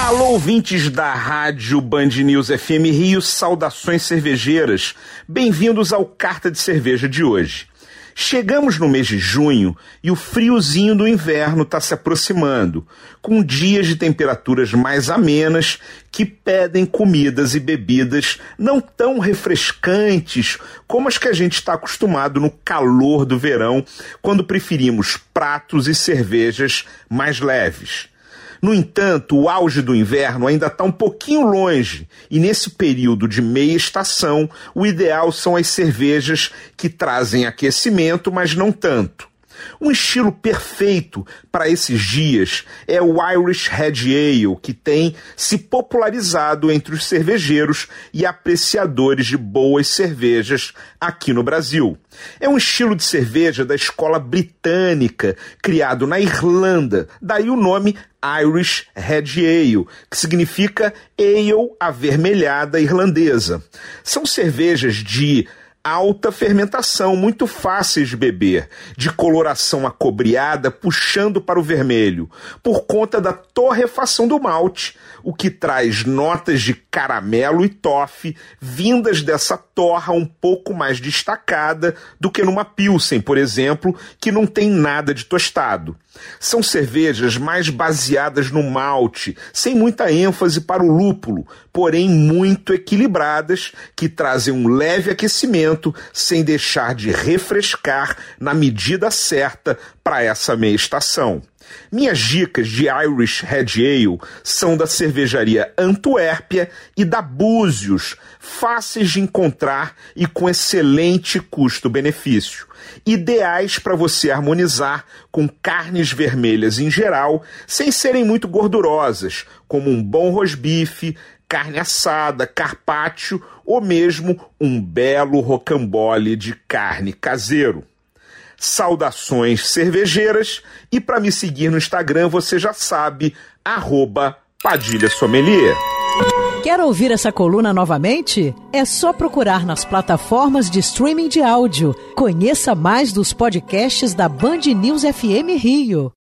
Alô, ouvintes da Rádio Band News FM Rio, saudações cervejeiras. Bem-vindos ao Carta de Cerveja de hoje. Chegamos no mês de junho e o friozinho do inverno está se aproximando, com dias de temperaturas mais amenas que pedem comidas e bebidas não tão refrescantes como as que a gente está acostumado no calor do verão, quando preferimos pratos e cervejas mais leves. No entanto, o auge do inverno ainda está um pouquinho longe, e nesse período de meia estação, o ideal são as cervejas que trazem aquecimento, mas não tanto. Um estilo perfeito para esses dias é o Irish Red Ale, que tem se popularizado entre os cervejeiros e apreciadores de boas cervejas aqui no Brasil. É um estilo de cerveja da escola britânica, criado na Irlanda, daí o nome Irish Red Ale, que significa ale avermelhada irlandesa. São cervejas de alta fermentação, muito fáceis de beber, de coloração acobreada, puxando para o vermelho, por conta da torrefação do malte, o que traz notas de caramelo e toffee vindas dessa torra um pouco mais destacada do que numa Pilsen, por exemplo, que não tem nada de tostado. São cervejas mais baseadas no malte, sem muita ênfase para o lúpulo, porém muito equilibradas, que trazem um leve aquecimento sem deixar de refrescar na medida certa para essa meia estação. Minhas dicas de Irish Red Ale são da cervejaria Antuérpia e da Búzios, fáceis de encontrar e com excelente custo-benefício. Ideais para você harmonizar com carnes vermelhas em geral, sem serem muito gordurosas, como um bom rosbife, carne assada, carpaccio ou mesmo um belo rocambole de carne caseiro. Saudações cervejeiras e para me seguir no Instagram você já sabe, arroba Padilha Sommelier. Quer ouvir essa coluna novamente? É só procurar nas plataformas de streaming de áudio. Conheça mais dos podcasts da Band News FM Rio.